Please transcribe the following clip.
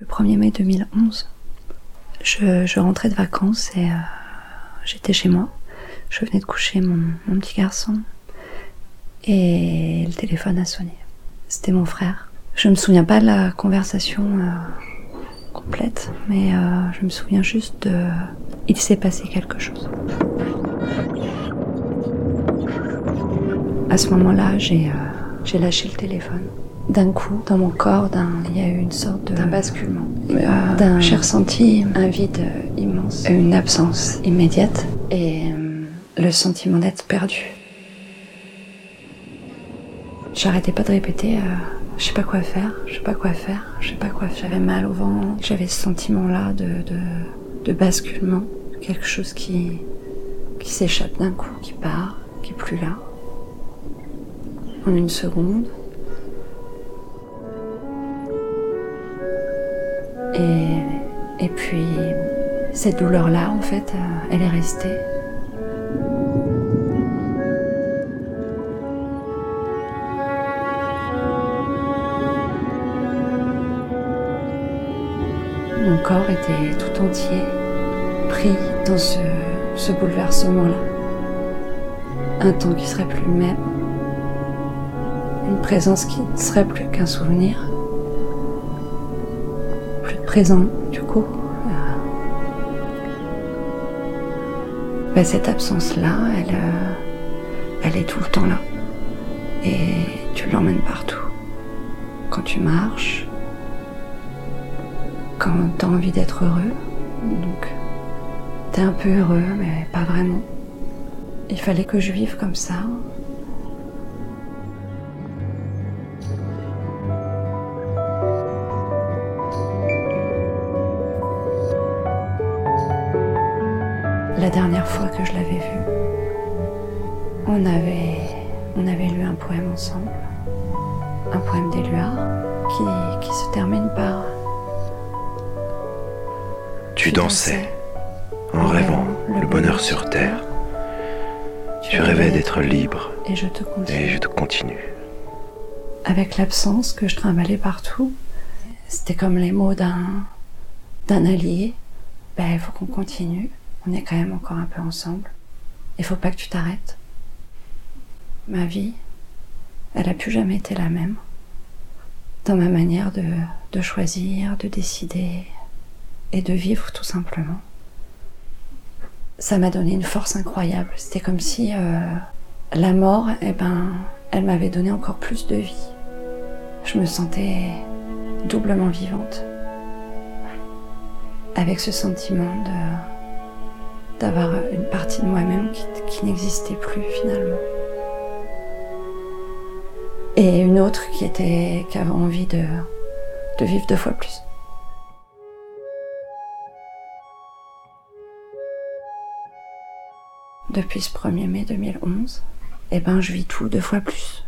Le 1er mai 2011, je, rentrais de vacances et euh, j'étais chez moi. Je venais de coucher mon, petit garçon et le téléphone a sonné. C'était mon frère. Je me souviens pas de la conversation euh, complète, mais euh, je me souviens juste de. Il s'est passé quelque chose. À ce moment-là, j'ai lâché le téléphone d'un coup, dans mon corps, il y a eu une sorte de basculement, d'un j'ai ressenti un vide immense, une absence immédiate. Et euh, le sentiment d'être perdu. J'arrêtais pas de répéter, euh, je sais pas quoi faire, je sais pas quoi faire, je sais pas quoi faire. J'avais mal au ventre, j'avais ce sentiment-là de, de, basculement, quelque chose qui, qui s'échappe d'un coup, qui part, qui est plus là. En une seconde, Et, puis, cette douleur-là, en fait, euh, elle est restée. Mon corps était tout entier pris dans ce, ce bouleversement-là. Un temps qui serait plus le même. Une présence qui ne serait plus qu'un souvenir du coup. Ben, cette absence-là, elle, euh, elle est tout le temps là. Et tu l'emmènes partout. Quand tu marches, quand tu as envie d'être heureux, donc tu es un peu heureux, mais pas vraiment. Il fallait que je vive comme ça, La dernière fois que je l'avais vu, on avait, on avait lu un poème ensemble, un poème d'Éluard qui, qui se termine par Tu dansais en rêvant le bonheur sur terre. Tu rêvais d'être libre et je te continue. Et je te continue. Avec l'absence que je trimballais partout, c'était comme les mots d'un d'un allié. Ben, il faut qu'on continue on est quand même encore un peu ensemble. Il faut pas que tu t'arrêtes. Ma vie, elle a plus jamais été la même. Dans ma manière de, choisir, de décider et de vivre tout simplement. Ça m'a donné une force incroyable. C'était comme si euh, la mort, eh ben, elle m'avait donné encore plus de vie. Je me sentais doublement vivante. Avec ce sentiment de d'avoir une partie de moi-même qui, n'existait plus finalement. Et une autre qui était qui avait envie de, vivre deux fois plus. Depuis ce 1er mai 2011, eh ben je vis tout deux fois plus.